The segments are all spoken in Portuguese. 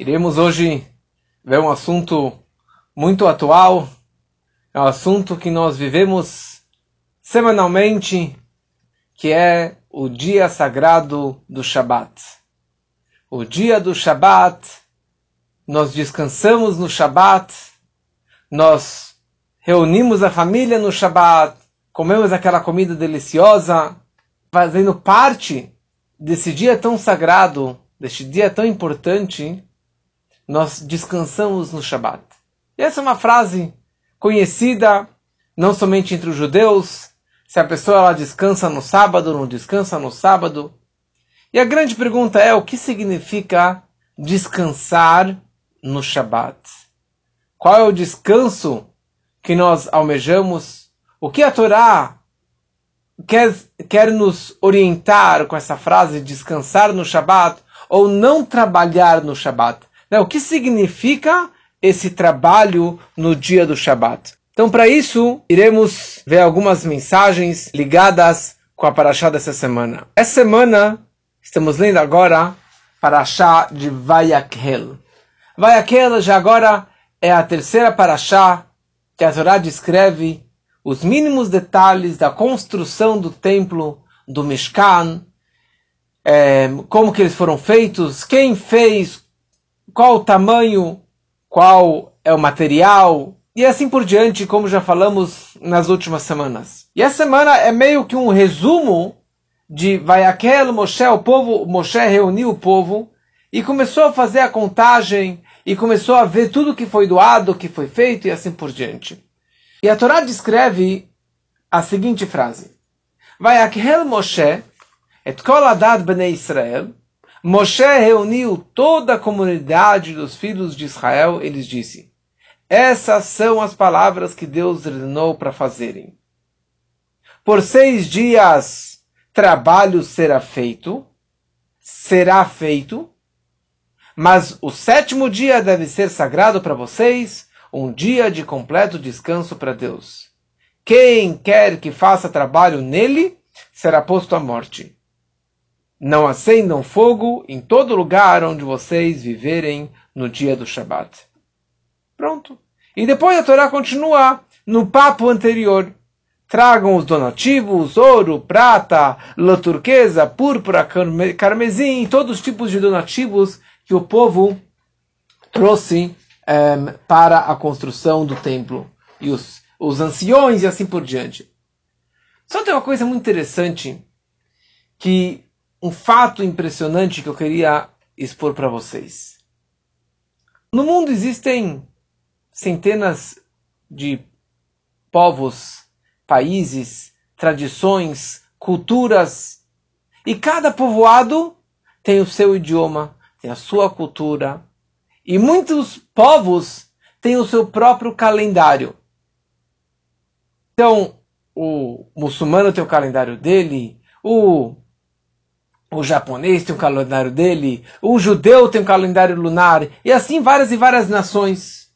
Iremos hoje ver um assunto muito atual, é um assunto que nós vivemos semanalmente, que é o dia sagrado do Shabat. O dia do Shabat, nós descansamos no Shabat, nós reunimos a família no Shabat, comemos aquela comida deliciosa, fazendo parte desse dia tão sagrado, deste dia tão importante nós descansamos no Shabat. E essa é uma frase conhecida não somente entre os judeus, se a pessoa ela descansa no sábado, não descansa no sábado. E a grande pergunta é o que significa descansar no Shabat? Qual é o descanso que nós almejamos? O que a Torá quer, quer nos orientar com essa frase descansar no Shabat ou não trabalhar no Shabat? Né? O que significa esse trabalho no dia do Shabat? Então, para isso, iremos ver algumas mensagens ligadas com a Parashá dessa semana. Essa semana, estamos lendo agora Parashá de Vayakhel. Vayakhel já agora é a terceira Parashá que a Torá descreve os mínimos detalhes da construção do templo, do Mishkan, é, como que eles foram feitos, quem fez, qual o tamanho, qual é o material, e assim por diante, como já falamos nas últimas semanas. E essa semana é meio que um resumo de Vayakel Moshe, o povo, Moshe reuniu o povo e começou a fazer a contagem e começou a ver tudo que foi doado, que foi feito e assim por diante. E a Torá descreve a seguinte frase: Vayakel Moshe et kol adad bnei Israel Moshe reuniu toda a comunidade dos filhos de Israel. Eles disse: Essas são as palavras que Deus ordenou para fazerem. Por seis dias trabalho será feito, será feito, mas o sétimo dia deve ser sagrado para vocês, um dia de completo descanso para Deus. Quem quer que faça trabalho nele será posto à morte. Não acendam fogo em todo lugar onde vocês viverem no dia do Shabat. Pronto. E depois a Torá continua no papo anterior. Tragam os donativos, ouro, prata, lã turquesa, púrpura, carmesim, todos os tipos de donativos que o povo trouxe um, eh, para a construção do templo. E os, os anciões e assim por diante. Só tem uma coisa muito interessante que um fato impressionante que eu queria expor para vocês. No mundo existem centenas de povos, países, tradições, culturas, e cada povoado tem o seu idioma, tem a sua cultura, e muitos povos têm o seu próprio calendário. Então, o muçulmano tem o calendário dele, o o japonês tem um calendário dele, o judeu tem um calendário lunar, e assim várias e várias nações.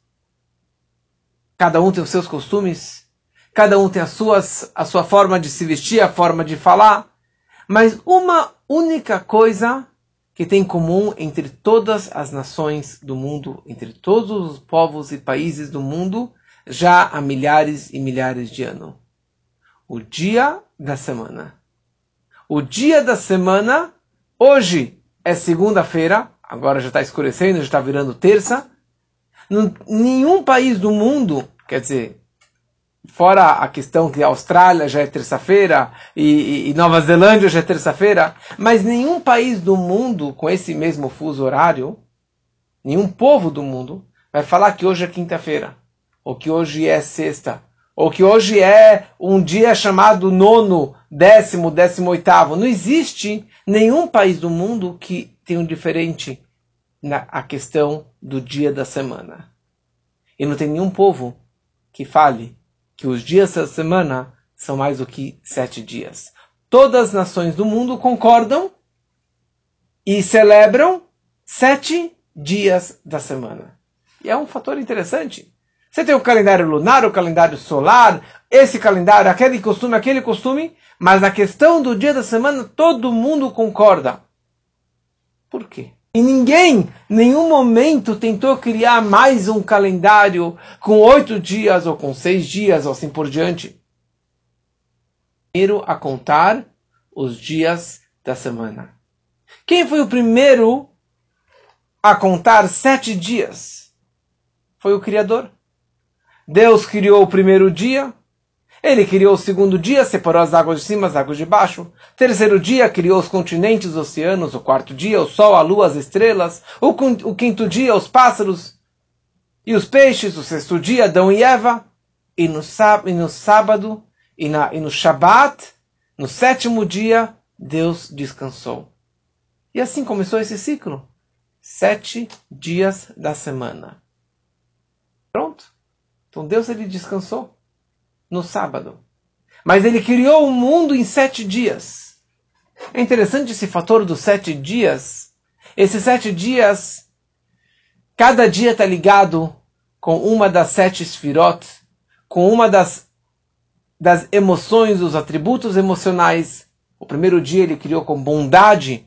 Cada um tem os seus costumes, cada um tem as suas, a sua forma de se vestir, a forma de falar, mas uma única coisa que tem em comum entre todas as nações do mundo, entre todos os povos e países do mundo, já há milhares e milhares de anos. O dia da semana o dia da semana, hoje é segunda-feira, agora já está escurecendo, já está virando terça. nenhum país do mundo, quer dizer, fora a questão que a Austrália já é terça-feira e, e, Nova Zelândia já é terça-feira, mas nenhum país do mundo com esse mesmo fuso horário, nenhum povo do mundo vai falar que hoje é quinta-feira, ou que hoje é sexta, ou que hoje é um dia chamado nono, décimo, décimo oitavo. Não existe nenhum país do mundo que tenha um diferente na a questão do dia da semana. E não tem nenhum povo que fale que os dias da semana são mais do que sete dias. Todas as nações do mundo concordam e celebram sete dias da semana. E é um fator interessante. Você tem o calendário lunar, o calendário solar, esse calendário, aquele costume, aquele costume, mas na questão do dia da semana todo mundo concorda. Por quê? E ninguém, nenhum momento, tentou criar mais um calendário com oito dias, ou com seis dias, ou assim por diante. Primeiro a contar os dias da semana. Quem foi o primeiro a contar sete dias? Foi o Criador. Deus criou o primeiro dia, ele criou o segundo dia, separou as águas de cima, as águas de baixo. Terceiro dia, criou os continentes, os oceanos. O quarto dia, o sol, a lua, as estrelas. O, o quinto dia, os pássaros e os peixes. O sexto dia, Adão e Eva. E no, e no sábado, e, na, e no Shabat, no sétimo dia, Deus descansou. E assim começou esse ciclo. Sete dias da semana. Pronto. Então Deus ele descansou no sábado. Mas ele criou o mundo em sete dias. É interessante esse fator dos sete dias. Esses sete dias, cada dia está ligado com uma das sete esfirot, com uma das, das emoções, os atributos emocionais. O primeiro dia ele criou com bondade,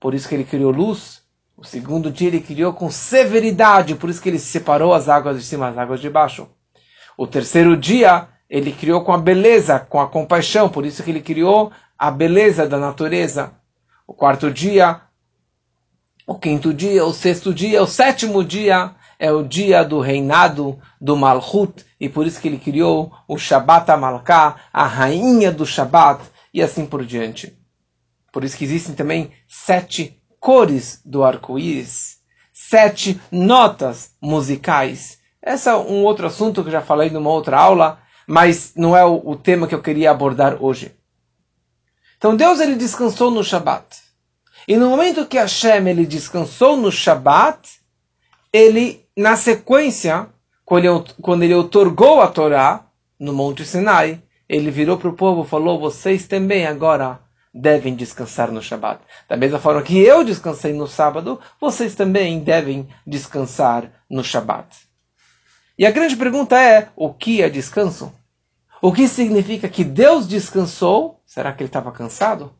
por isso que ele criou luz. O segundo dia ele criou com severidade, por isso que ele separou as águas de cima das águas de baixo. O terceiro dia ele criou com a beleza, com a compaixão, por isso que ele criou a beleza da natureza. O quarto dia, o quinto dia, o sexto dia, o sétimo dia é o dia do reinado do Malchut, e por isso que ele criou o Shabbat Amalká, a rainha do Shabbat, e assim por diante. Por isso que existem também sete cores do arco-íris, sete notas musicais. Esse é um outro assunto que já falei numa outra aula, mas não é o, o tema que eu queria abordar hoje. Então Deus ele descansou no Shabat. E no momento que Hashem ele descansou no Shabat, ele, na sequência, quando ele, quando ele otorgou a Torá no Monte Sinai, ele virou para o povo e falou: Vocês também agora devem descansar no Shabat. Da mesma forma que eu descansei no sábado, vocês também devem descansar no Shabat. E a grande pergunta é: o que é descanso? O que significa que Deus descansou? Será que ele estava cansado?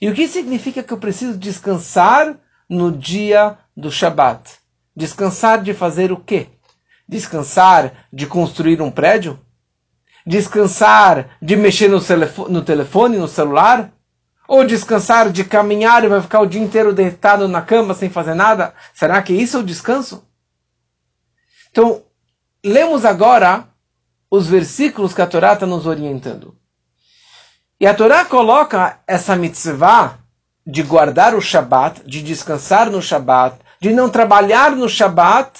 E o que significa que eu preciso descansar no dia do Shabat? Descansar de fazer o quê? Descansar de construir um prédio? Descansar de mexer no, no telefone, no celular? Ou descansar de caminhar e vai ficar o dia inteiro deitado na cama sem fazer nada? Será que isso é o descanso? Então, lemos agora os versículos que a Torá está nos orientando. E a Torá coloca essa mitzvah de guardar o Shabat, de descansar no Shabat, de não trabalhar no Shabat,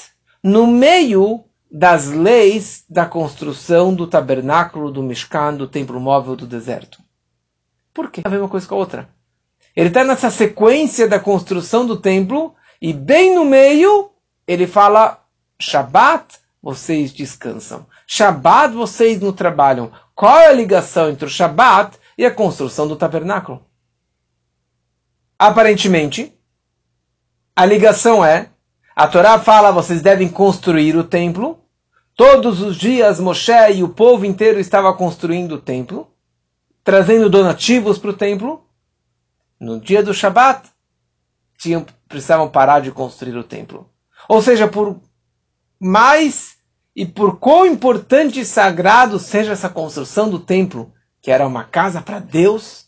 no meio das leis da construção do tabernáculo, do Mishkan, do templo móvel do deserto. Por quê? A ver uma coisa com a outra. Ele está nessa sequência da construção do templo e bem no meio ele fala Shabat, vocês descansam. Shabat vocês não trabalham. Qual é a ligação entre o Shabat e a construção do tabernáculo? Aparentemente, a ligação é: a Torá fala vocês devem construir o templo. Todos os dias Moshe e o povo inteiro estava construindo o templo, trazendo donativos para o templo. No dia do Shabat, tinham, precisavam parar de construir o templo. Ou seja, por mais e por quão importante e sagrado seja essa construção do templo, que era uma casa para Deus,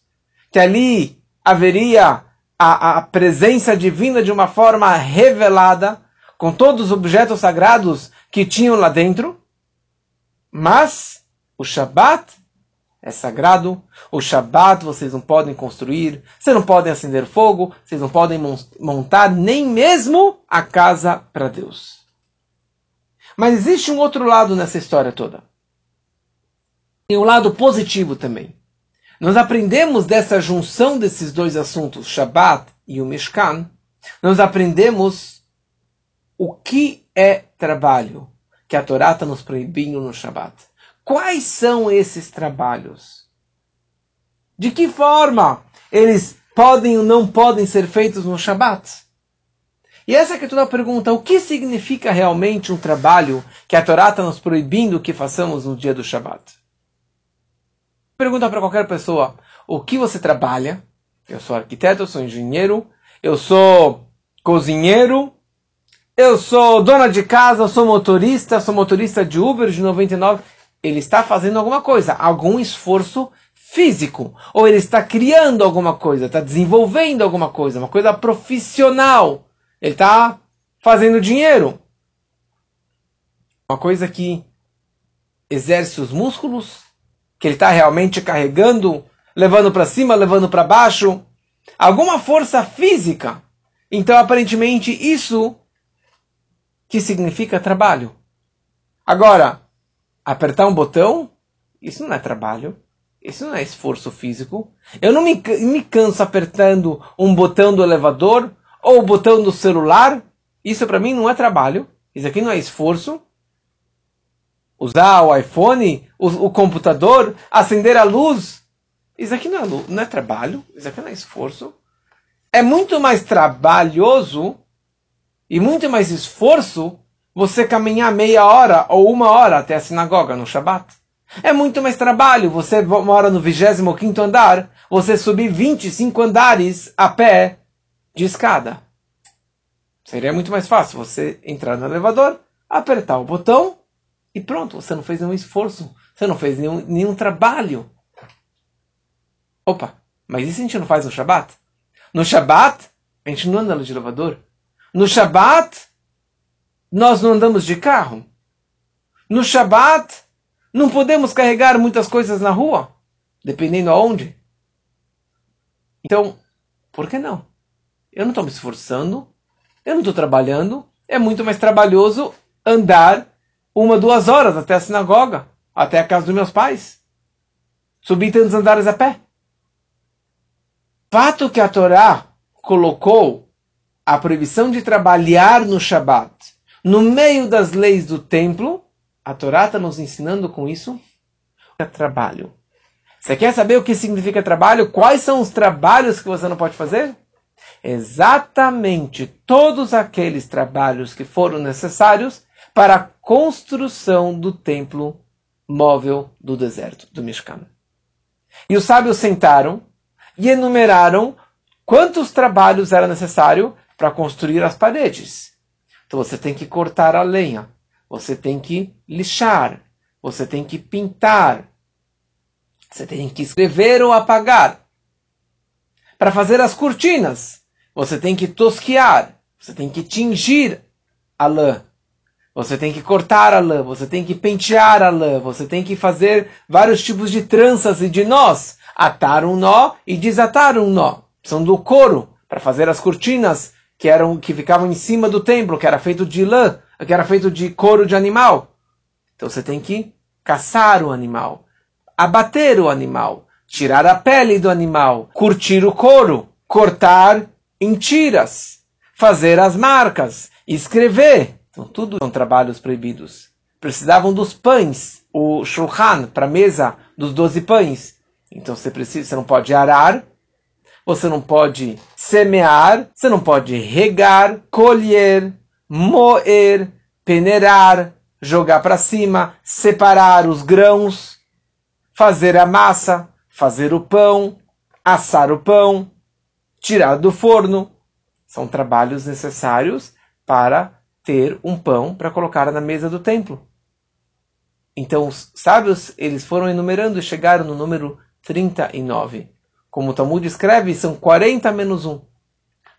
que ali haveria a, a presença divina de uma forma revelada, com todos os objetos sagrados que tinham lá dentro, mas o Shabat é sagrado. O Shabat vocês não podem construir, vocês não podem acender fogo, vocês não podem montar nem mesmo a casa para Deus. Mas existe um outro lado nessa história toda. Tem um lado positivo também. Nós aprendemos dessa junção desses dois assuntos, Shabbat e o Mishkan, nós aprendemos o que é trabalho que a Torá está nos proibindo no Shabbat. Quais são esses trabalhos? De que forma eles podem ou não podem ser feitos no Shabbat? E essa é toda pergunta, o que significa realmente um trabalho que a Torá está nos proibindo que façamos no dia do Shabat? Pergunta para qualquer pessoa, o que você trabalha? Eu sou arquiteto, eu sou engenheiro, eu sou cozinheiro, eu sou dona de casa, eu sou motorista, sou motorista de Uber de 99. Ele está fazendo alguma coisa, algum esforço físico. Ou ele está criando alguma coisa, está desenvolvendo alguma coisa, uma coisa profissional. Ele está fazendo dinheiro. Uma coisa que exerce os músculos, que ele está realmente carregando, levando para cima, levando para baixo. Alguma força física. Então, aparentemente, isso que significa trabalho. Agora, apertar um botão, isso não é trabalho. Isso não é esforço físico. Eu não me, me canso apertando um botão do elevador ou o botão do celular. Isso para mim não é trabalho. Isso aqui não é esforço. Usar o iPhone, o, o computador, acender a luz. Isso aqui não é, não é trabalho. Isso aqui não é esforço. É muito mais trabalhoso e muito mais esforço você caminhar meia hora ou uma hora até a sinagoga no Shabat. É muito mais trabalho. Você mora no 25 andar, você subir 25 andares a pé de escada. Seria muito mais fácil você entrar no elevador, apertar o botão e pronto. Você não fez nenhum esforço. Você não fez nenhum, nenhum trabalho. Opa, mas isso a gente não faz no Shabat? No Shabat, a gente não anda de elevador. No Shabat, nós não andamos de carro. No Shabat, não podemos carregar muitas coisas na rua, dependendo aonde. Então, por que não? Eu não estou me esforçando, eu não estou trabalhando, é muito mais trabalhoso andar uma, duas horas até a sinagoga, até a casa dos meus pais. Subir tantos andares a pé. Fato que a Torá colocou a proibição de trabalhar no Shabat no meio das leis do templo, a Torá está nos ensinando com isso é trabalho. Você quer saber o que significa trabalho? Quais são os trabalhos que você não pode fazer? Exatamente todos aqueles trabalhos que foram necessários para a construção do templo móvel do deserto, do Mishkan. E os sábios sentaram e enumeraram quantos trabalhos era necessário para construir as paredes. Então você tem que cortar a lenha, você tem que lixar, você tem que pintar, você tem que escrever ou apagar. Para fazer as cortinas, você tem que tosquiar, você tem que tingir a lã, você tem que cortar a lã, você tem que pentear a lã, você tem que fazer vários tipos de tranças e de nós, atar um nó e desatar um nó. São do couro para fazer as cortinas que eram que ficavam em cima do templo, que era feito de lã, que era feito de couro de animal. Então você tem que caçar o animal, abater o animal, tirar a pele do animal, curtir o couro, cortar em tiras, fazer as marcas, escrever. Então tudo são trabalhos proibidos. Precisavam dos pães, o shulchan para a mesa dos doze pães. Então você precisa, você não pode arar, você não pode semear, você não pode regar, colher, moer, peneirar, jogar para cima, separar os grãos, fazer a massa, fazer o pão, assar o pão, tirar do forno. São trabalhos necessários para ter um pão para colocar na mesa do templo. Então, os sábios, eles foram enumerando e chegaram no número 39 como o Talmud escreve, são 40 menos 1.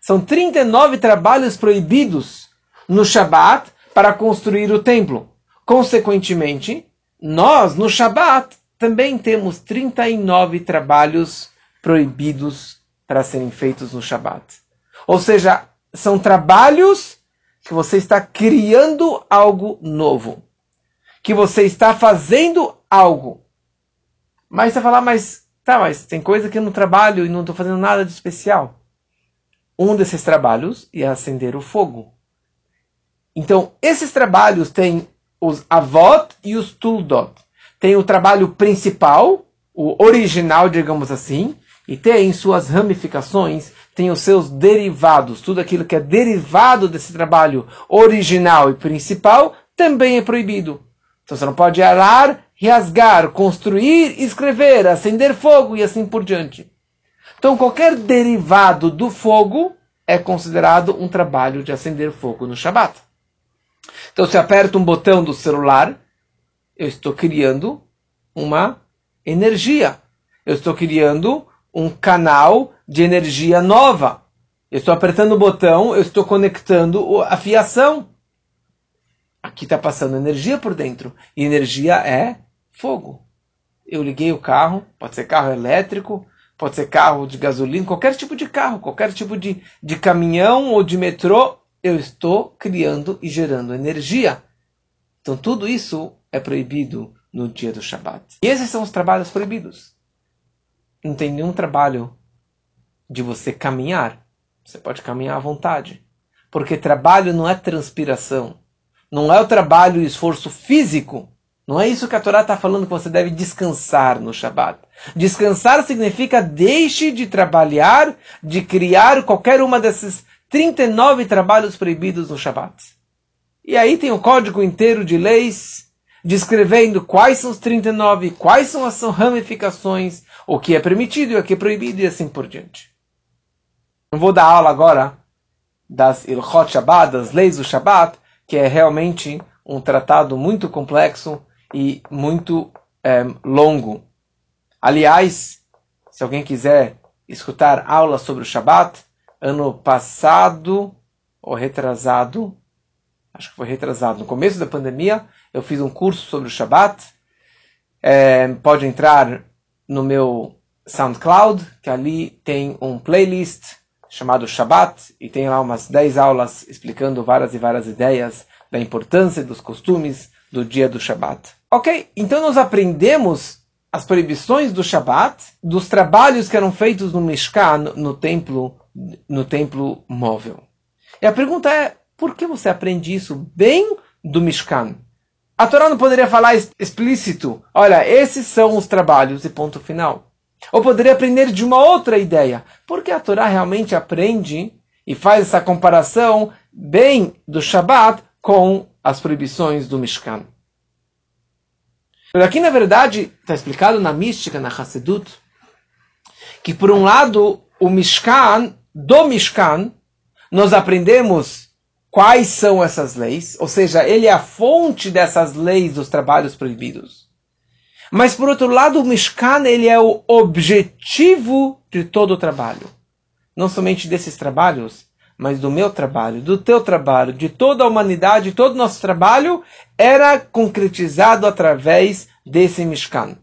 São 39 trabalhos proibidos no Shabat para construir o templo. Consequentemente, nós, no Shabat, também temos 39 trabalhos proibidos para serem feitos no Shabat. Ou seja, são trabalhos que você está criando algo novo. Que você está fazendo algo. Mas você fala, mas Tá, mas tem coisa que eu não trabalho e não estou fazendo nada de especial. Um desses trabalhos é acender o fogo. Então, esses trabalhos têm os avot e os tuldot. Tem o trabalho principal, o original, digamos assim, e tem suas ramificações, tem os seus derivados. Tudo aquilo que é derivado desse trabalho original e principal também é proibido. Então você não pode arar rasgar, construir, escrever, acender fogo e assim por diante. Então, qualquer derivado do fogo é considerado um trabalho de acender fogo no Shabat. Então, se eu aperto um botão do celular, eu estou criando uma energia. Eu estou criando um canal de energia nova. Eu estou apertando o botão, eu estou conectando a fiação. Aqui está passando energia por dentro. E energia é fogo. Eu liguei o carro, pode ser carro elétrico, pode ser carro de gasolina, qualquer tipo de carro, qualquer tipo de, de caminhão ou de metrô, eu estou criando e gerando energia. Então tudo isso é proibido no dia do Shabat. E esses são os trabalhos proibidos. Não tem nenhum trabalho de você caminhar. Você pode caminhar à vontade. Porque trabalho não é transpiração. Não é o trabalho e esforço físico. Não é isso que a Torá está falando que você deve descansar no Shabat. Descansar significa deixe de trabalhar, de criar qualquer uma desses 39 trabalhos proibidos no Shabat. E aí tem o um código inteiro de leis descrevendo quais são os 39, quais são as ramificações, o que é permitido e o que é proibido e assim por diante. Não vou dar aula agora das Ilchot Shabbat, das leis do Shabbat, que é realmente um tratado muito complexo e muito é, longo. Aliás, se alguém quiser escutar aulas sobre o Shabbat, ano passado ou retrasado, acho que foi retrasado, no começo da pandemia, eu fiz um curso sobre o Shabbat. É, pode entrar no meu SoundCloud, que ali tem um playlist chamado Shabbat, e tem lá umas 10 aulas explicando várias e várias ideias da importância dos costumes do dia do Shabbat. Ok, então nós aprendemos as proibições do Shabbat, dos trabalhos que eram feitos no Mishkan, no templo no templo móvel. E a pergunta é, por que você aprende isso bem do Mishkan? A Torá não poderia falar explícito, olha, esses são os trabalhos e ponto final. Ou poderia aprender de uma outra ideia. Porque a Torá realmente aprende e faz essa comparação bem do Shabat com as proibições do Mishkan. Aqui, na verdade, está explicado na mística, na Hassedut, que por um lado o Mishkan do Mishkan, nós aprendemos quais são essas leis, ou seja, ele é a fonte dessas leis dos trabalhos proibidos. Mas por outro lado, o Mishkan ele é o objetivo de todo o trabalho. Não somente desses trabalhos, mas do meu trabalho, do teu trabalho, de toda a humanidade, todo o nosso trabalho era concretizado através desse Mishkan.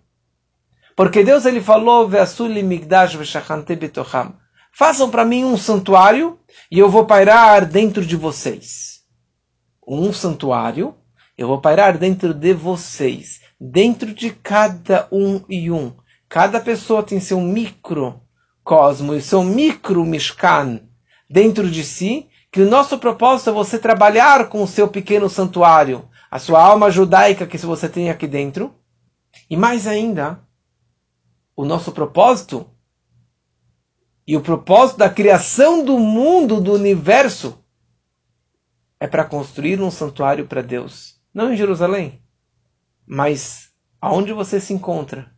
Porque Deus ele falou, "Ve'asuli migdash ve'shachante betocham." Façam para mim um santuário e eu vou pairar dentro de vocês. Um santuário, eu vou pairar dentro de vocês, dentro de cada um e um. Cada pessoa tem seu microcosmo e seu micro mishkan dentro de si, que o nosso propósito é você trabalhar com o seu pequeno santuário, a sua alma judaica que você tem aqui dentro. E mais ainda, o nosso propósito e o propósito da criação do mundo, do universo, é para construir um santuário para Deus. Não em Jerusalém, mas aonde você se encontra.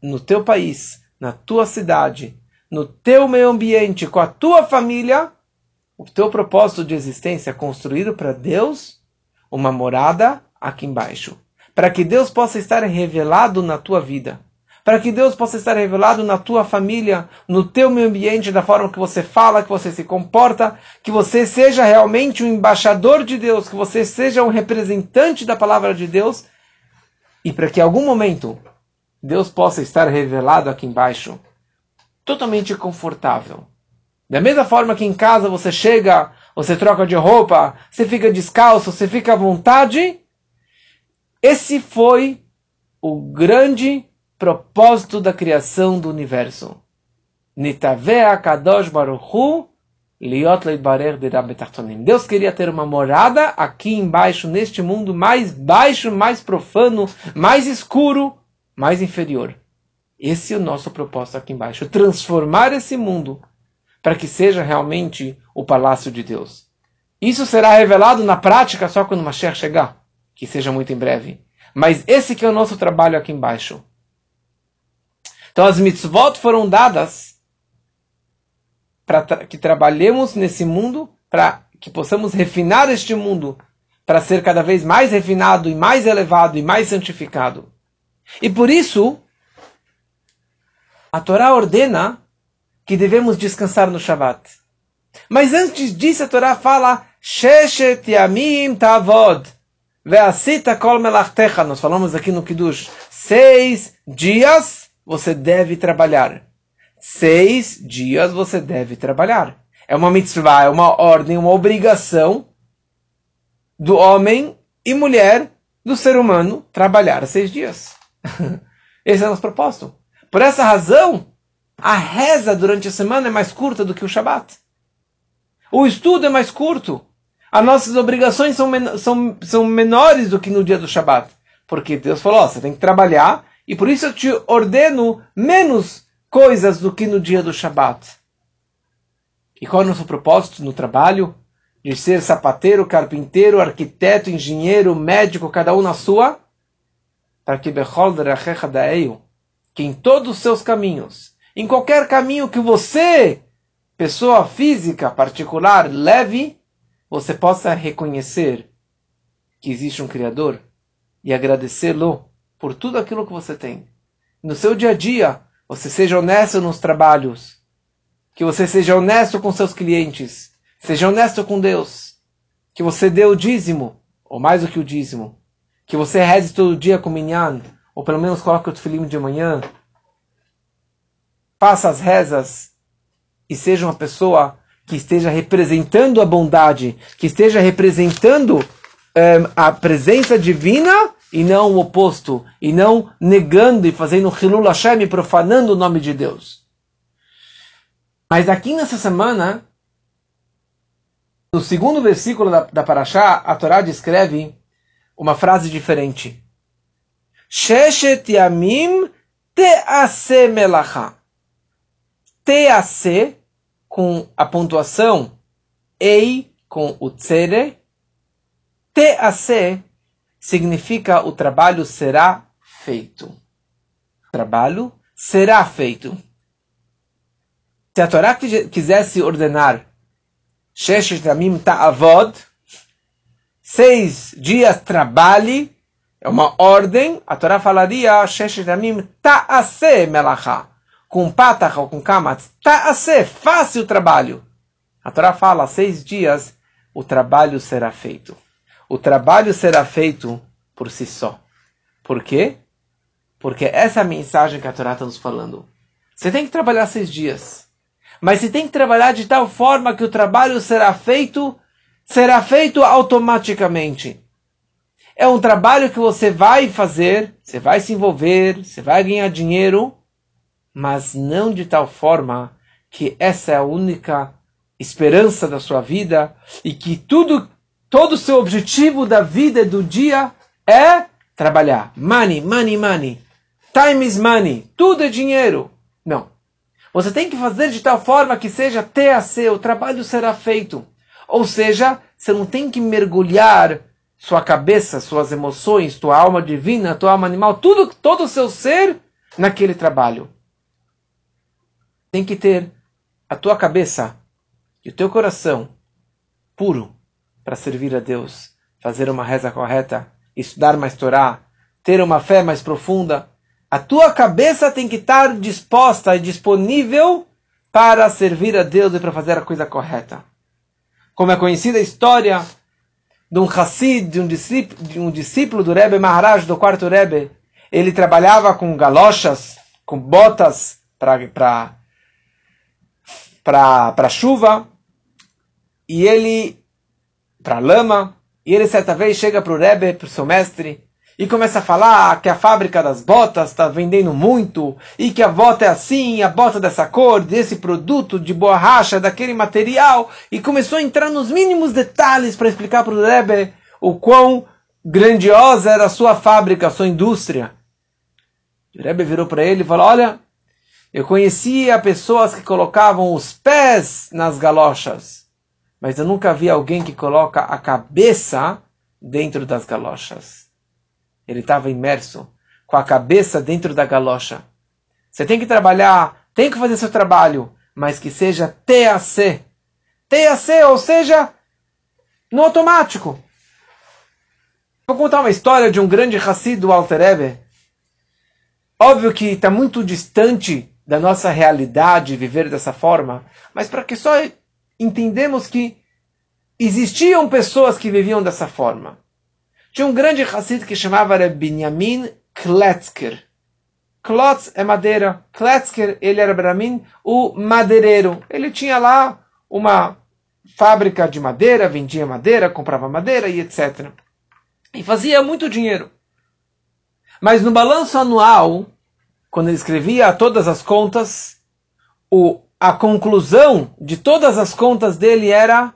No teu país, na tua cidade, no teu meio ambiente, com a tua família, o teu propósito de existência é construído para Deus uma morada aqui embaixo. Para que Deus possa estar revelado na tua vida para que Deus possa estar revelado na tua família, no teu meio ambiente, da forma que você fala, que você se comporta, que você seja realmente um embaixador de Deus, que você seja um representante da palavra de Deus, e para que em algum momento Deus possa estar revelado aqui embaixo, totalmente confortável. Da mesma forma que em casa você chega, você troca de roupa, você fica descalço, você fica à vontade, esse foi o grande propósito da criação do universo. Kadosh Liot Deus queria ter uma morada aqui embaixo, neste mundo mais baixo, mais profano, mais escuro, mais inferior. Esse é o nosso propósito aqui embaixo. Transformar esse mundo para que seja realmente o palácio de Deus. Isso será revelado na prática só quando Mashiach chegar, que seja muito em breve. Mas esse que é o nosso trabalho aqui embaixo. Então as mitzvot foram dadas para tra que trabalhemos nesse mundo, para que possamos refinar este mundo, para ser cada vez mais refinado e mais elevado e mais santificado. E por isso, a Torá ordena que devemos descansar no Shabat. Mas antes disso, a Torá fala Sheshet Yamim Tavod Ve'asita Kol Melachtecha. Nós falamos aqui no Kiddush. Seis dias você deve trabalhar. Seis dias você deve trabalhar. É uma mitzvah, é uma ordem, uma obrigação do homem e mulher, do ser humano, trabalhar seis dias. Esse é o nosso propósito. Por essa razão, a reza durante a semana é mais curta do que o Shabat. O estudo é mais curto. As nossas obrigações são, men são, são menores do que no dia do Shabat. Porque Deus falou, você tem que trabalhar, e por isso eu te ordeno menos coisas do que no dia do Shabat. E qual é o nosso propósito no trabalho? De ser sapateiro, carpinteiro, arquiteto, engenheiro, médico, cada um na sua? Para que que em todos os seus caminhos, em qualquer caminho que você, pessoa física particular, leve, você possa reconhecer que existe um Criador e agradecê-lo por tudo aquilo que você tem. No seu dia a dia, você seja honesto nos trabalhos, que você seja honesto com seus clientes, seja honesto com Deus, que você dê o dízimo, ou mais do que o dízimo, que você reze todo dia com minyan, ou pelo menos coloque o tefilim de manhã, faça as rezas e seja uma pessoa que esteja representando a bondade, que esteja representando eh, a presença divina e não o oposto, e não negando e fazendo Hilul Hashem e profanando o nome de Deus. Mas aqui nessa semana, no segundo versículo da, da Parashá, a Torá descreve uma frase diferente. Sheshet Yamim Tease Melacha. Tease, com a pontuação Ei com o Tsere. Tease significa o trabalho será feito. Trabalho será feito. Se a Torá quisesse ordenar Yamim Ta'avod, seis dias trabalhe, é uma ordem, a Torá falaria Sheshiramim ta'ase melacha. Com patach ou com kamatz, ta'ase, faça o trabalho. A Torá fala, seis dias o trabalho será feito. O trabalho será feito por si só. Por quê? Porque essa é a mensagem que a Torá está nos falando. Você tem que trabalhar seis dias. Mas você tem que trabalhar de tal forma que o trabalho será feito será feito automaticamente. É um trabalho que você vai fazer, você vai se envolver, você vai ganhar dinheiro, mas não de tal forma que essa é a única esperança da sua vida e que tudo, todo o seu objetivo da vida do dia é trabalhar. Money, money, money. Time is money. Tudo é dinheiro. Não. Você tem que fazer de tal forma que seja TAC, o trabalho será feito. Ou seja, você não tem que mergulhar sua cabeça, suas emoções, tua alma divina, tua alma animal, tudo, todo o seu ser naquele trabalho. Tem que ter a tua cabeça e o teu coração puro para servir a Deus, fazer uma reza correta, estudar mais Torá, ter uma fé mais profunda. A tua cabeça tem que estar disposta e disponível para servir a Deus e para fazer a coisa correta como é conhecida a história de um Hassid, de um discípulo, de um discípulo do Rebbe Maharaj, do quarto Rebbe. Ele trabalhava com galochas, com botas para para chuva, e ele para lama, e ele certa vez chega para o Rebbe, para o seu mestre, e começa a falar que a fábrica das botas está vendendo muito e que a bota é assim, a bota dessa cor, desse produto, de borracha, daquele material, e começou a entrar nos mínimos detalhes para explicar para o Rebbe o quão grandiosa era a sua fábrica, a sua indústria. O Rebbe virou para ele e falou: Olha, eu conhecia pessoas que colocavam os pés nas galochas, mas eu nunca vi alguém que coloca a cabeça dentro das galochas. Ele estava imerso com a cabeça dentro da galocha. Você tem que trabalhar, tem que fazer seu trabalho, mas que seja TAC. TAC, ou seja, no automático. Vou contar uma história de um grande Hassid do Alter Ebe. Óbvio que está muito distante da nossa realidade viver dessa forma, mas para que só entendemos que existiam pessoas que viviam dessa forma. Tinha um grande Hassid que chamava Benjamin Kletzker. Klotz é madeira. Kletzker, ele era Bramin, o madeireiro. Ele tinha lá uma fábrica de madeira, vendia madeira, comprava madeira e etc. E fazia muito dinheiro. Mas no balanço anual, quando ele escrevia todas as contas, o, a conclusão de todas as contas dele era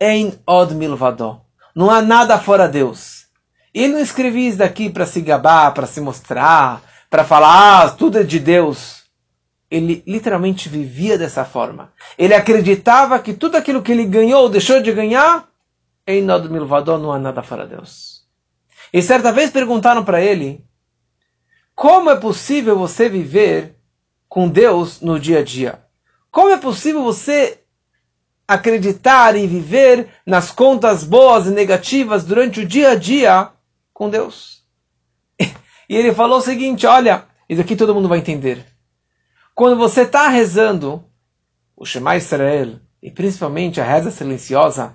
Ein od milvadó. Não há nada fora Deus. Ele não escrevia isso daqui para se gabar, para se mostrar, para falar, ah, tudo é de Deus. Ele literalmente vivia dessa forma. Ele acreditava que tudo aquilo que ele ganhou ou deixou de ganhar, Ein od milvadó, não há nada fora Deus. E certa vez perguntaram para ele como é possível você viver com Deus no dia a dia? Como é possível você acreditar e viver nas contas boas e negativas durante o dia a dia com Deus? E ele falou o seguinte: olha, isso aqui todo mundo vai entender. Quando você está rezando o Shema Israel, e principalmente a reza silenciosa,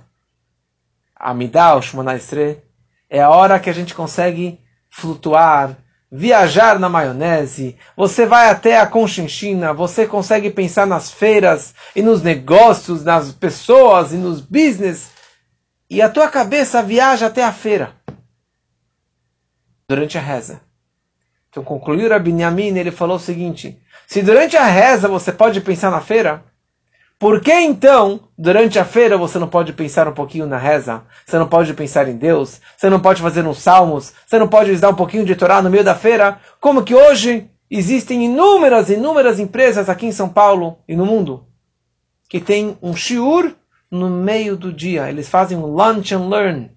a Midah, o Shemona Israel, é a hora que a gente consegue flutuar, viajar na maionese, você vai até a Conchinchina, você consegue pensar nas feiras e nos negócios, nas pessoas e nos business, e a tua cabeça viaja até a feira durante a reza. Então concluiu a Binyamin, ele falou o seguinte: se durante a reza você pode pensar na feira, por que então, durante a feira, você não pode pensar um pouquinho na reza? Você não pode pensar em Deus? Você não pode fazer uns salmos? Você não pode dar um pouquinho de Torá no meio da feira? Como que hoje existem inúmeras, inúmeras empresas aqui em São Paulo e no mundo que tem um shiur no meio do dia. Eles fazem um lunch and learn.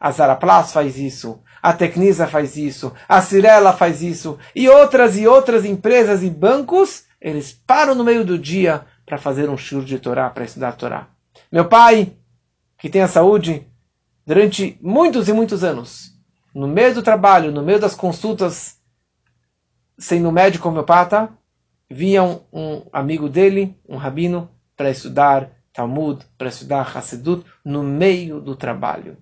A Zaraplas faz isso. A Tecnisa faz isso. A Cirela faz isso. E outras e outras empresas e bancos, eles param no meio do dia para fazer um shur de Torá, para estudar Torá. Meu pai, que tem a saúde, durante muitos e muitos anos, no meio do trabalho, no meio das consultas, sendo médico homeopata, via um, um amigo dele, um rabino, para estudar Talmud, para estudar Hassedut, no meio do trabalho.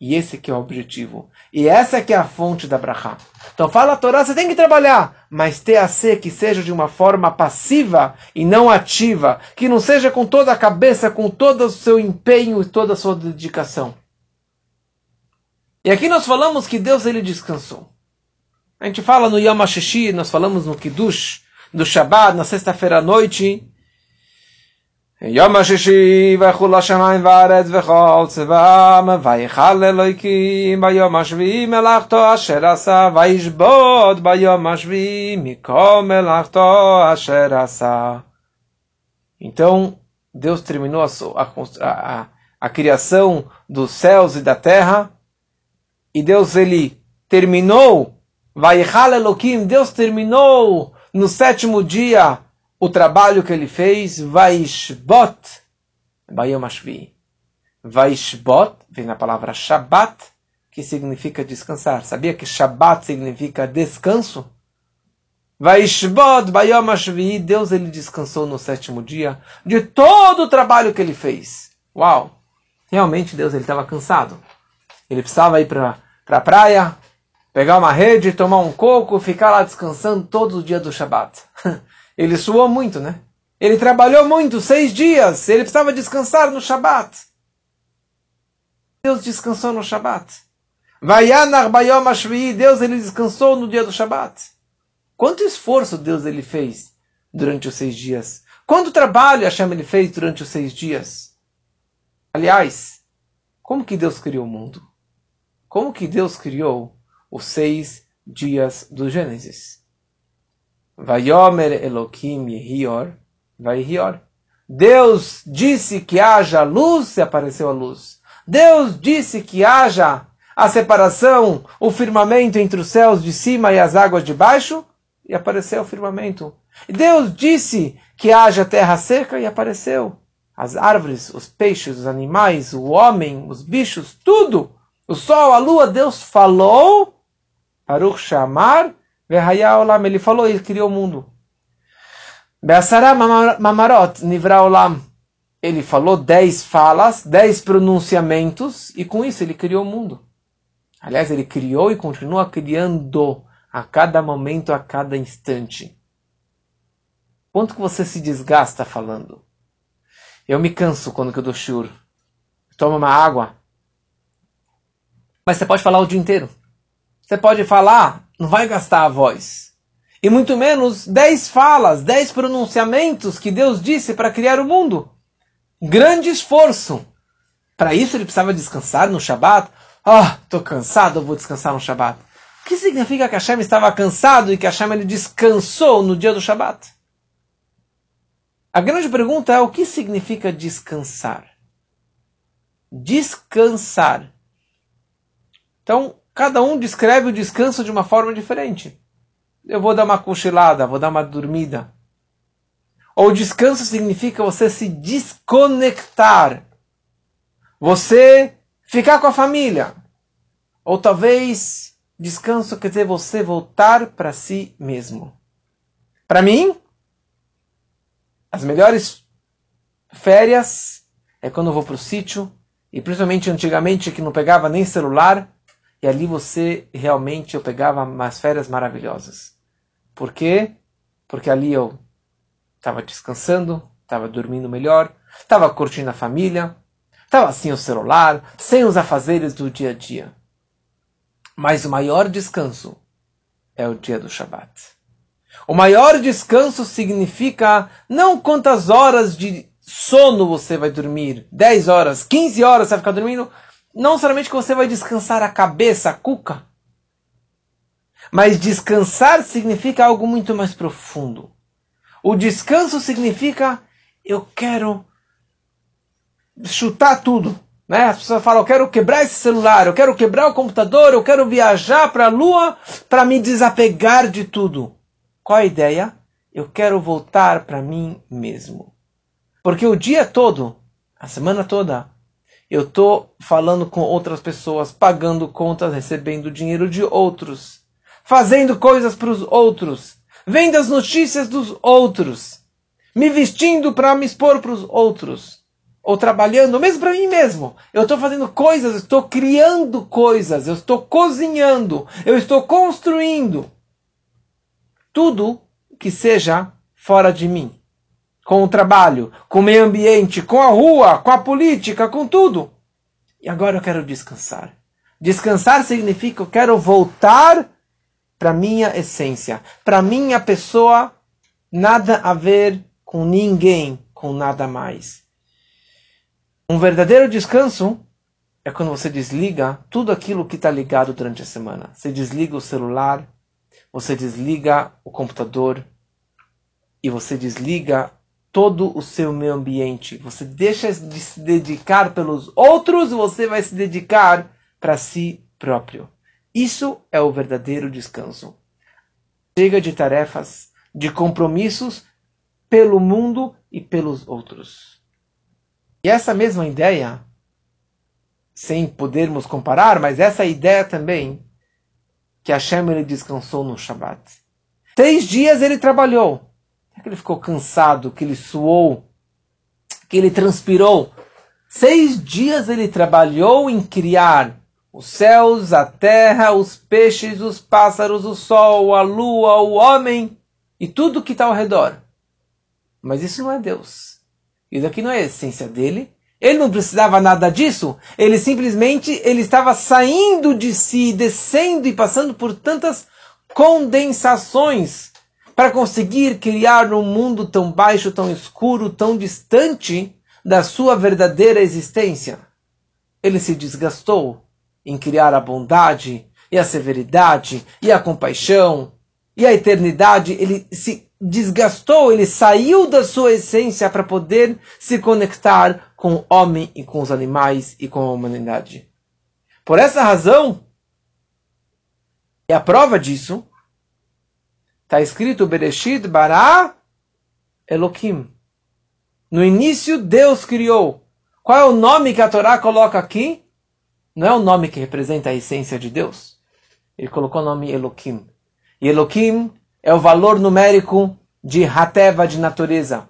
E esse que é o objetivo. E essa que é a fonte da Brachá. Então fala a Torá, você tem que trabalhar, mas TAC que seja de uma forma passiva e não ativa, que não seja com toda a cabeça, com todo o seu empenho e toda a sua dedicação. E aqui nós falamos que Deus ele descansou. A gente fala no Yom HaShishi, nós falamos no Kiddush, do Shabbat, na sexta-feira à noite, יום השישי וכול השמיים וארץ וכל צבאם ויכל אלוהיקים ביום השביעי מלאכתו אשר עשה וישבות ביום השביעי מכל מלאכתו אשר עשה. Então, Deus terminou a, a, a, a criação dos céus e da terra, e Deus ele terminou, Vaichal Elohim, Deus terminou no sétimo dia o trabalho que ele fez, Vaishbot, Bayom Ashvi. Vaishbot, vem na palavra Shabbat, que significa descansar. Sabia que Shabbat significa descanso? Vaishbot, Bayom Ashvi, Deus ele descansou no sétimo dia de todo o trabalho que ele fez. Uau! Realmente Deus ele estava cansado. Ele precisava ir para a pra praia, pegar uma rede, tomar um coco, ficar lá descansando todo o dia do Shabat. Ele suou muito, né? Ele trabalhou muito, seis dias. Ele precisava descansar no Shabat. Deus descansou no Shabat. Vayanar Bayom Ashvi, Deus ele descansou no dia do Shabat. Quanto esforço Deus ele fez durante os seis dias? Quanto trabalho Hashem ele fez durante os seis dias? Aliás, como que Deus criou o mundo? Como que Deus criou os seis dias do Gênesis? Vayomer Elohim Yehior, Vaihior. Deus disse que haja luz e apareceu a luz. Deus disse que haja a separação, o firmamento entre os céus de cima e as águas de baixo, e apareceu o firmamento. Deus disse que haja terra seca e apareceu. As árvores, os peixes, os animais, o homem, os bichos, tudo. O sol, a lua, Deus falou. Baruch Shamar, Olam. Ele falou e criou o mundo. Be'asara mamarot, nivra olam. Ele falou dez falas, dez pronunciamentos, e com isso ele criou o mundo. Aliás, ele criou e continua criando a cada momento, a cada instante. Quanto que você se desgasta falando? Eu me canso quando eu dou shur. Toma uma água. Mas você pode falar o dia inteiro. Você pode falar, não vai gastar a voz. E muito menos dez falas, dez pronunciamentos que Deus disse para criar o mundo. Grande esforço. Para isso ele precisava descansar no Shabat. Ah, oh, estou cansado, vou descansar no Shabat. O que significa que Hashem estava cansado e que Hashem ele descansou no dia do Shabat? A grande pergunta é o que significa descansar? Descansar. Então, cada um descreve o descanso de uma forma diferente. Eu vou dar uma cochilada, vou dar uma dormida. Ou descanso significa você se desconectar. Você ficar com a família. Ou talvez descanso quer dizer você voltar para si mesmo. Para mim, as melhores férias é quando eu vou para o sítio, e principalmente antigamente que não pegava nem celular, e ali você realmente eu pegava umas férias maravilhosas. Por quê? Porque ali eu estava descansando, estava dormindo melhor, estava curtindo a família, estava sem o celular, sem os afazeres do dia a dia. Mas o maior descanso é o dia do Shabat. O maior descanso significa não quantas horas de sono você vai dormir, 10 horas, 15 horas você vai ficar dormindo, não somente que você vai descansar a cabeça, a cuca, mas descansar significa algo muito mais profundo. O descanso significa eu quero chutar tudo. Né? As pessoas falam, eu quero quebrar esse celular, eu quero quebrar o computador, eu quero viajar para a lua para me desapegar de tudo. Qual a ideia? Eu quero voltar para mim mesmo. Porque o dia todo, a semana toda, eu estou falando com outras pessoas, pagando contas, recebendo dinheiro de outros, fazendo coisas para os outros, vendo as notícias dos outros, me vestindo para me expor para os outros, ou trabalhando mesmo para mim mesmo. Eu estou fazendo coisas, estou criando coisas, eu estou cozinhando, eu estou construindo. Tudo que seja fora de mim. Com o trabalho, com o meio ambiente, com a rua, com a política, com tudo. E agora eu quero descansar. Descansar significa eu quero voltar para minha essência, para minha pessoa, nada a ver com ninguém, com nada mais. Um verdadeiro descanso é quando você desliga tudo aquilo que está ligado durante a semana. Você desliga o celular, você desliga o computador e você desliga todo o seu meio ambiente. Você deixa de se dedicar pelos outros, você vai se dedicar para si próprio. Isso é o verdadeiro descanso. Chega de tarefas, de compromissos pelo mundo e pelos outros. E essa mesma ideia, sem podermos comparar, mas essa ideia também, que Hashem ele descansou no Shabat. Três dias ele trabalhou. Que ele ficou cansado, que ele suou, que ele transpirou. Seis dias ele trabalhou em criar os céus, a terra, os peixes, os pássaros, o sol, a lua, o homem e tudo que está ao redor. Mas isso não é Deus. Isso aqui não é a essência dele. Ele não precisava nada disso. Ele simplesmente ele estava saindo de si, descendo e passando por tantas condensações para conseguir criar um mundo tão baixo, tão escuro, tão distante da sua verdadeira existência. Ele se desgastou em criar a bondade e a severidade e a compaixão e a eternidade, ele se desgastou, ele saiu da sua essência para poder se conectar com o homem e com os animais e com a humanidade. Por essa razão, e a prova disso, está escrito Bereshit bara Elohim. No início, Deus criou. Qual é o nome que a Torá coloca aqui? Não é o nome que representa a essência de Deus. Ele colocou o nome Elohim. E Elohim é o valor numérico de Hateva, de natureza.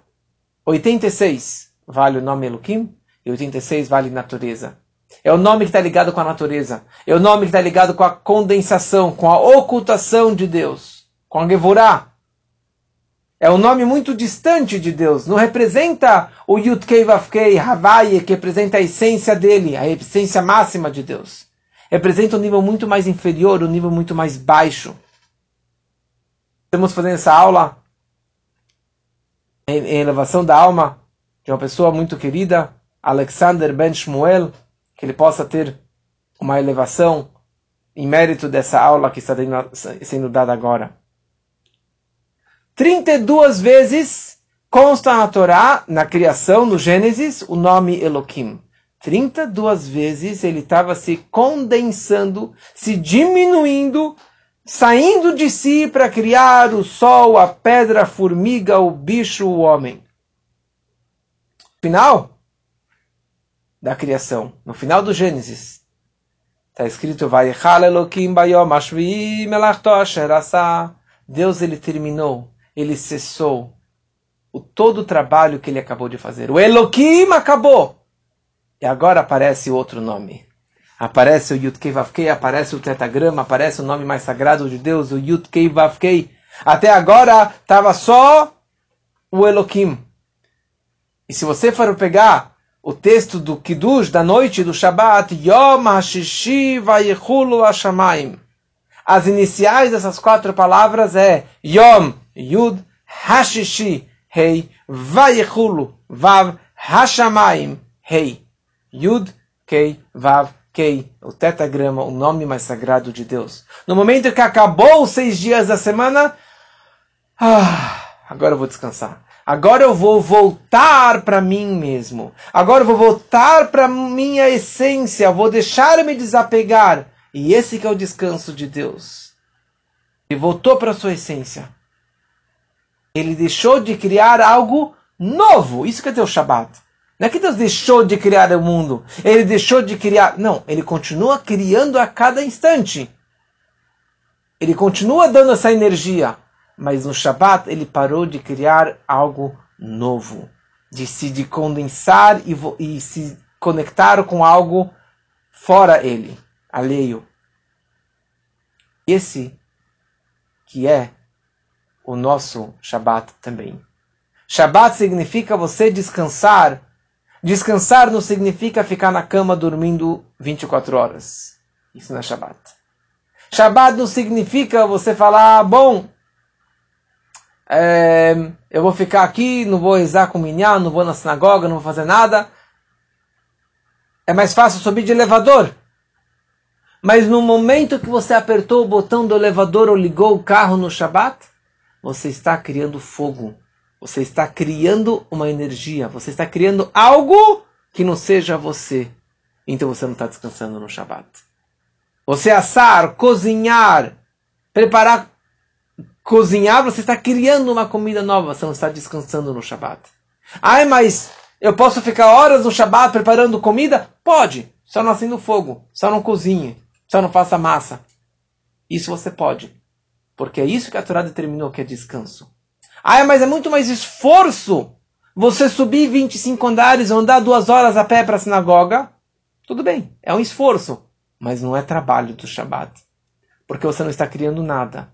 86 vale o nome Elohim e 86 vale natureza. É o nome que está ligado com a natureza. É o nome que está ligado com a condensação, com a ocultação de Deus, com a Gevurah. É um nome muito distante de Deus. Não representa o Yudkei Vavkei, Havaye, que representa a essência dele, a essência máxima de Deus. Representa um nível muito mais inferior, um nível muito mais baixo. Estamos fazendo essa aula em elevação da alma de uma pessoa muito querida, Alexander Ben Shmuel, que ele possa ter uma elevação em mérito dessa aula que está sendo dada agora. 32 vezes consta na Torá, na criação, no Gênesis, o nome Elohim. 32 vezes ele estava se condensando, se diminuindo, saindo de si para criar o sol, a pedra, a formiga, o bicho, o homem. Final da criação, no final do Gênesis, está escrito: Deus ele terminou ele cessou o todo o trabalho que ele acabou de fazer. O Elohim acabou. E agora aparece outro nome. Aparece o Yud Kei Vav Kei, aparece o tetagrama, aparece o nome mais sagrado de Deus, o Yud Kei Vav Kei. Até agora estava só o Elohim. E se você for pegar o texto do Kiddush da noite do Shabbat, Yom HaShishi Vayichulu HaShamayim. As iniciais dessas quatro palavras é Yom Yud Hashishi Hei Vayechulu Vav Hashamayim Hei Yud Kei Vav Kei, o tetagrama, o nome mais sagrado de Deus. No momento que acabou os seis dias da semana, ah, agora eu vou descansar. Agora eu vou voltar para mim mesmo. Agora eu vou voltar para minha essência. Vou deixar me desapegar. E esse que é o descanso de Deus. E voltou para sua essência. Ele deixou de criar algo novo. Isso quer dizer o Shabat. Não é que Deus deixou de criar o mundo. Ele deixou de criar. Não, ele continua criando a cada instante. Ele continua dando essa energia. Mas no Shabat ele parou de criar algo novo. De se de condensar e, e se conectar com algo fora ele, alheio. Esse que é o nosso Shabat também. Shabat significa você descansar. Descansar não significa ficar na cama dormindo 24 horas. Isso não é Shabat. Shabat não significa você falar, ah, bom, é, eu vou ficar aqui, não vou rezar com não vou na sinagoga, não vou fazer nada. É mais fácil subir de elevador. Mas no momento que você apertou o botão do elevador ou ligou o carro no Shabat, você está criando fogo. Você está criando uma energia. Você está criando algo que não seja você. Então você não está descansando no Shabat. Você assar, cozinhar, preparar, cozinhar, você está criando uma comida nova. Você não está descansando no Shabat. Ai, mas eu posso ficar horas no Shabat preparando comida? Pode. Só não acenda fogo. Só não cozinhe. Só não faça massa. Isso você pode. Porque é isso que a Torá determinou que é descanso. Ah, mas é muito mais esforço você subir 25 andares ou andar duas horas a pé para a sinagoga. Tudo bem, é um esforço, mas não é trabalho do Shabat. Porque você não está criando nada.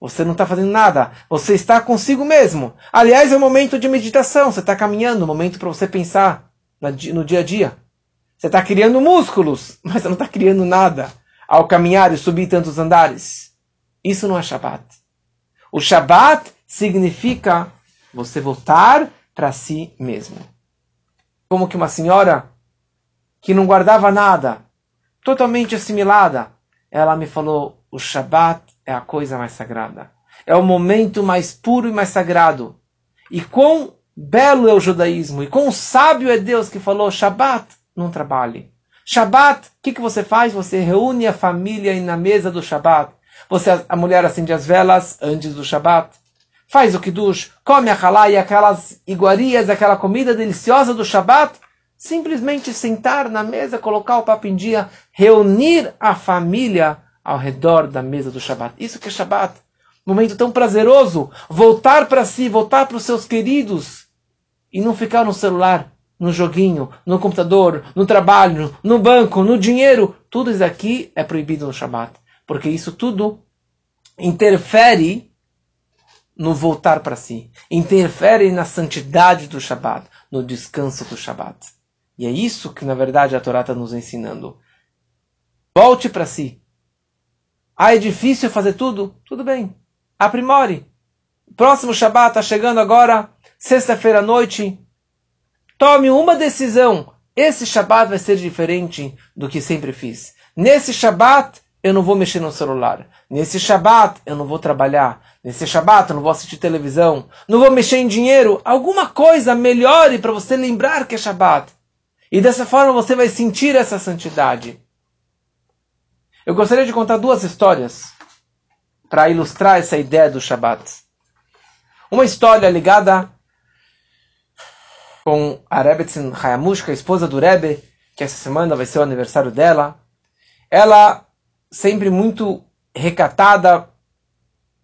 Você não está fazendo nada. Você está consigo mesmo. Aliás, é um momento de meditação. Você está caminhando, um momento para você pensar no dia a dia. Você está criando músculos, mas você não está criando nada ao caminhar e subir tantos andares. Isso não é Shabat. O Shabat significa você voltar para si mesmo. Como que uma senhora que não guardava nada, totalmente assimilada, ela me falou: o Shabat é a coisa mais sagrada. É o momento mais puro e mais sagrado. E quão belo é o judaísmo, e quão sábio é Deus que falou: Shabat, não trabalhe. Shabat, o que, que você faz? Você reúne a família na mesa do Shabat. Você, a mulher acende as velas antes do Shabat. faz o kiddush, come a halá e aquelas iguarias, aquela comida deliciosa do Shabat, simplesmente sentar na mesa, colocar o papo em dia, reunir a família ao redor da mesa do Shabat. Isso que é Shabat. Momento tão prazeroso, voltar para si, voltar para os seus queridos e não ficar no celular, no joguinho, no computador, no trabalho, no banco, no dinheiro. Tudo isso aqui é proibido no Shabat, porque isso tudo interfere no voltar para si, interfere na santidade do Shabat, no descanso do Shabat. E é isso que, na verdade, a Torá está nos ensinando. Volte para si. Ah, é difícil fazer tudo? Tudo bem. Aprimore. Próximo Shabat está chegando agora, sexta-feira à noite. Tome uma decisão. Esse Shabat vai ser diferente do que sempre fiz. Nesse Shabat, eu não vou mexer no celular. Nesse Shabat, eu não vou trabalhar. Nesse Shabat, eu não vou assistir televisão. Não vou mexer em dinheiro. Alguma coisa melhore para você lembrar que é Shabat. E dessa forma você vai sentir essa santidade. Eu gostaria de contar duas histórias para ilustrar essa ideia do Shabat. Uma história ligada com a Rebetzin Hayamushka, esposa do Rebbe, que essa semana vai ser o aniversário dela. Ela sempre muito recatada,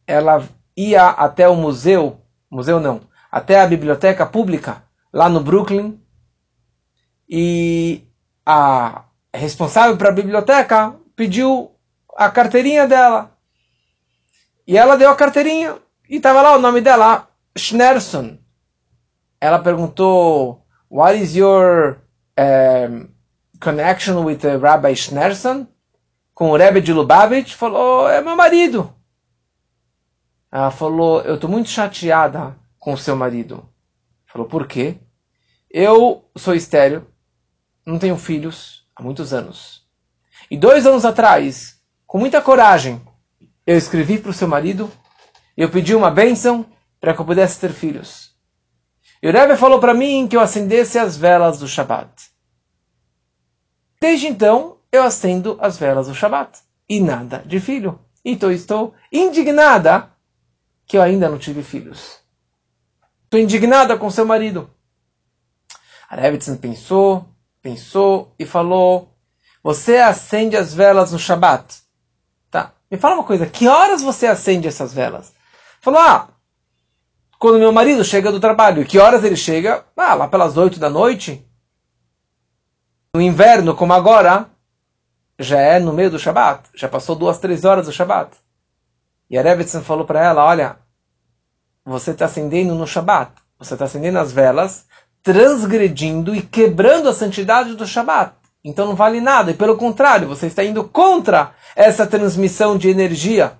ela ia até o museu, museu não, até a biblioteca pública lá no Brooklyn, e a responsável para a biblioteca pediu a carteirinha dela. E ela deu a carteirinha e estava lá o nome dela, Schnerson. Ela perguntou, What is your um, connection with the Rabbi Schnerson? Com o Rebbe de Lubavitch, falou, é meu marido. Ela falou, eu estou muito chateada com o seu marido. Falou, por quê? Eu sou estéreo, não tenho filhos há muitos anos. E dois anos atrás, com muita coragem, eu escrevi para o seu marido eu pedi uma bênção para que eu pudesse ter filhos. E o Rebbe falou para mim que eu acendesse as velas do Shabat. Desde então, eu acendo as velas do Shabat. E nada de filho. Então estou indignada que eu ainda não tive filhos. Estou indignada com seu marido. A Revitzin pensou, pensou e falou: Você acende as velas no Shabat. Tá. Me fala uma coisa: que horas você acende essas velas? Falou: Ah, quando meu marido chega do trabalho. Que horas ele chega? Ah, lá pelas oito da noite. No inverno, como agora, já é no meio do Shabat, já passou duas, três horas do Shabat. E a Rebbetzin falou para ela, olha, você está acendendo no Shabat, você está acendendo as velas, transgredindo e quebrando a santidade do Shabat. Então não vale nada, e pelo contrário, você está indo contra essa transmissão de energia.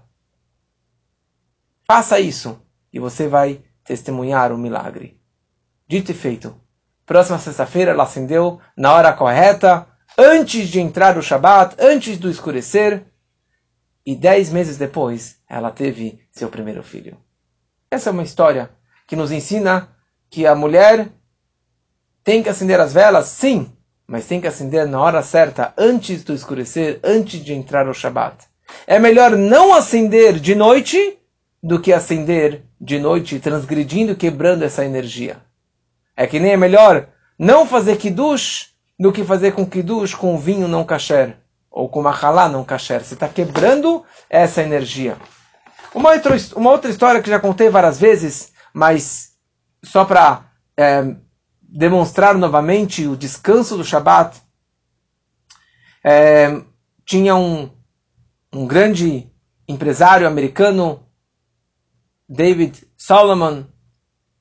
Faça isso, e você vai testemunhar o milagre. Dito e feito. Próxima sexta-feira ela acendeu na hora correta, antes de entrar o Shabat, antes do escurecer, e dez meses depois ela teve seu primeiro filho. Essa é uma história que nos ensina que a mulher tem que acender as velas, sim, mas tem que acender na hora certa, antes do escurecer, antes de entrar o Shabat. É melhor não acender de noite do que acender de noite, transgredindo, quebrando essa energia. É que nem é melhor não fazer kiddush do que fazer com kiddush com vinho não kasher, ou com machalá não kasher. Você está quebrando essa energia. Uma outra, uma outra história que já contei várias vezes, mas só para é, demonstrar novamente o descanso do Shabat, é, tinha um, um grande empresário americano, David Solomon,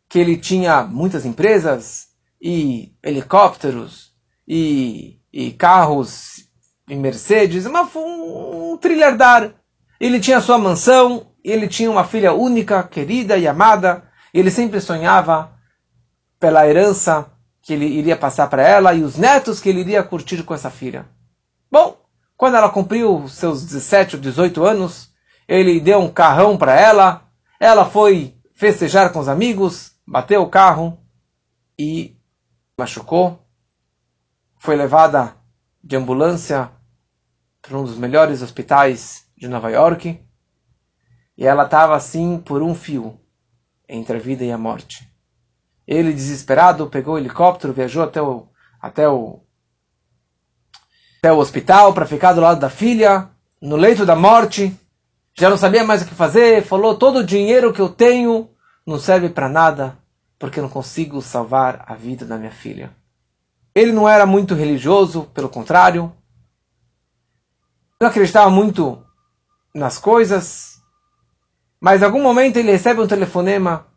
que ele tinha muitas empresas e helicópteros e, e carros em Mercedes, uma, um, um trilhardar. Ele tinha sua mansão, ele tinha uma filha única, querida e amada, e ele sempre sonhava pela herança que ele iria passar para ela e os netos que ele iria curtir com essa filha. Bom, quando ela cumpriu seus 17 ou 18 anos, ele deu um carrão para ela, ela foi festejar com os amigos, bateu o carro e machucou foi levada de ambulância para um dos melhores hospitais de Nova York e ela estava assim por um fio. entre a vida e a morte. Ele, desesperado, pegou o helicóptero, viajou até o, até o, até o hospital para ficar do lado da filha, no leito da morte. Já não sabia mais o que fazer, falou: todo o dinheiro que eu tenho não serve para nada, porque eu não consigo salvar a vida da minha filha. Ele não era muito religioso, pelo contrário. Não acreditava muito nas coisas. Mas em algum momento ele recebe um telefonema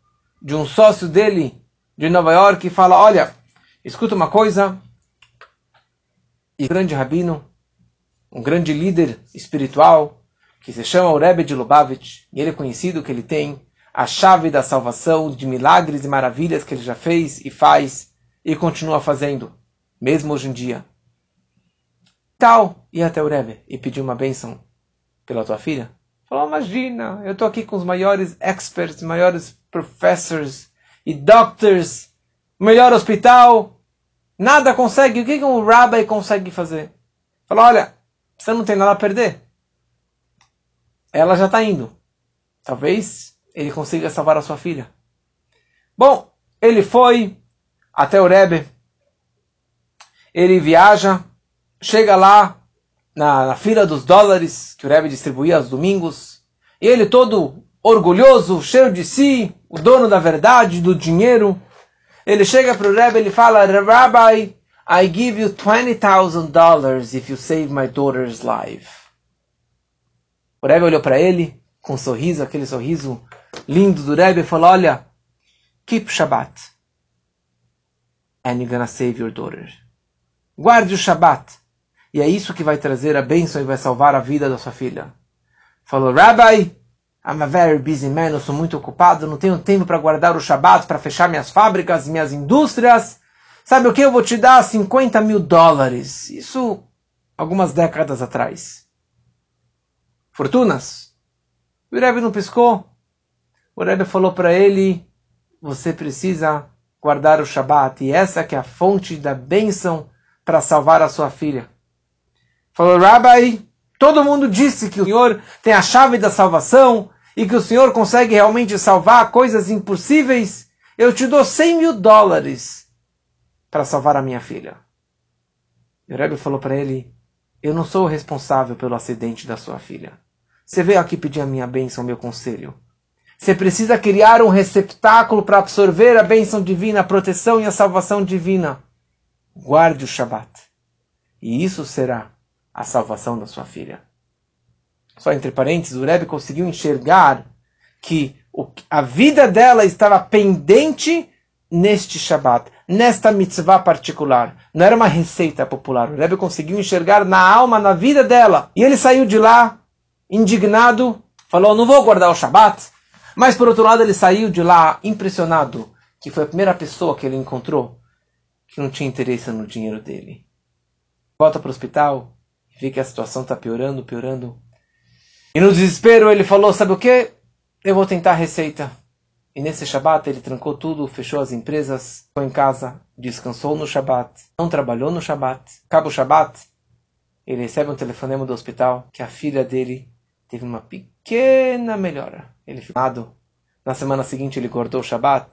de um sócio dele de Nova York e fala: Olha, escuta uma coisa. E um grande rabino, um grande líder espiritual, que se chama o de Lubavitch, e ele é conhecido que ele tem a chave da salvação, de milagres e maravilhas que ele já fez e faz e continua fazendo mesmo hoje em dia. Tal, ia até o Rebbe e pediu uma bênção pela tua filha. Falou, imagina, eu estou aqui com os maiores experts, maiores professors e doctors, melhor hospital, nada consegue, o que, que um rabbi consegue fazer? Falou, olha, você não tem nada a perder. Ela já está indo. Talvez ele consiga salvar a sua filha. Bom, ele foi até o Rebbe, ele viaja, chega lá na, na fila dos dólares que o Rebbe distribuía aos domingos, e ele todo orgulhoso, cheio de si, o dono da verdade, do dinheiro, ele chega para o Rebbe e fala, Rabbi, I give you $20,000 if you save my daughter's life. O Rebbe olhou para ele com um sorriso, aquele sorriso lindo do Rebbe, e falou, olha, keep Shabbat and you're gonna save your daughter. Guarde o Shabat. E é isso que vai trazer a bênção e vai salvar a vida da sua filha. Falou, Rabbi, I'm a very busy man, eu sou muito ocupado, não tenho tempo para guardar o Shabat, para fechar minhas fábricas, minhas indústrias. Sabe o que? Eu vou te dar 50 mil dólares. Isso algumas décadas atrás. Fortunas. O Rebbe não piscou. O Rebbe falou para ele, você precisa guardar o Shabat. E essa que é a fonte da bênção para salvar a sua filha. Falou, Rabbi, todo mundo disse que o Senhor tem a chave da salvação e que o Senhor consegue realmente salvar coisas impossíveis. Eu te dou 100 mil dólares para salvar a minha filha. E o Rebbe falou para ele, eu não sou o responsável pelo acidente da sua filha. Você veio aqui pedir a minha bênção, meu conselho. Você precisa criar um receptáculo para absorver a bênção divina, a proteção e a salvação divina guarde o Shabat. E isso será a salvação da sua filha. Só entre parênteses, o Rebbe conseguiu enxergar que a vida dela estava pendente neste Shabat, nesta mitzvah particular. Não era uma receita popular. O Rebbe conseguiu enxergar na alma, na vida dela. E ele saiu de lá indignado, falou: Não vou guardar o Shabat. Mas por outro lado, ele saiu de lá impressionado, que foi a primeira pessoa que ele encontrou que não tinha interesse no dinheiro dele. Volta para o hospital, vê que a situação está piorando, piorando. E no desespero ele falou: Sabe o que? Eu vou tentar a receita. E nesse Shabat ele trancou tudo, fechou as empresas, foi em casa, descansou no Shabat, não trabalhou no Shabat. Acaba o Shabat, ele recebe um telefonema do hospital que a filha dele teve uma pequena melhora. Ele ficou Na semana seguinte ele guardou o Shabat.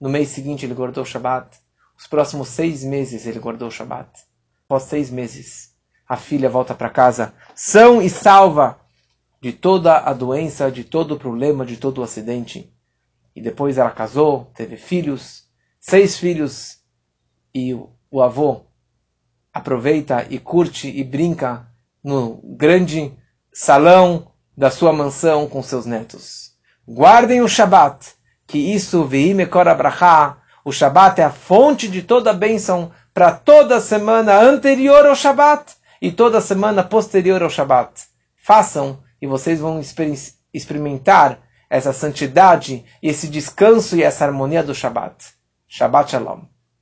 No mês seguinte ele guardou o Shabat. Os próximos seis meses ele guardou o Shabat. Após seis meses, a filha volta para casa são e salva de toda a doença, de todo o problema, de todo o acidente. E depois ela casou, teve filhos, seis filhos, e o avô aproveita e curte e brinca no grande salão da sua mansão com seus netos. Guardem o Shabat, que isso veime korabrachá o Shabat é a fonte de toda a bênção para toda a semana anterior ao Shabat e toda a semana posterior ao Shabat. Façam e vocês vão experimentar essa santidade, esse descanso e essa harmonia do Shabat. Shabbat Shalom.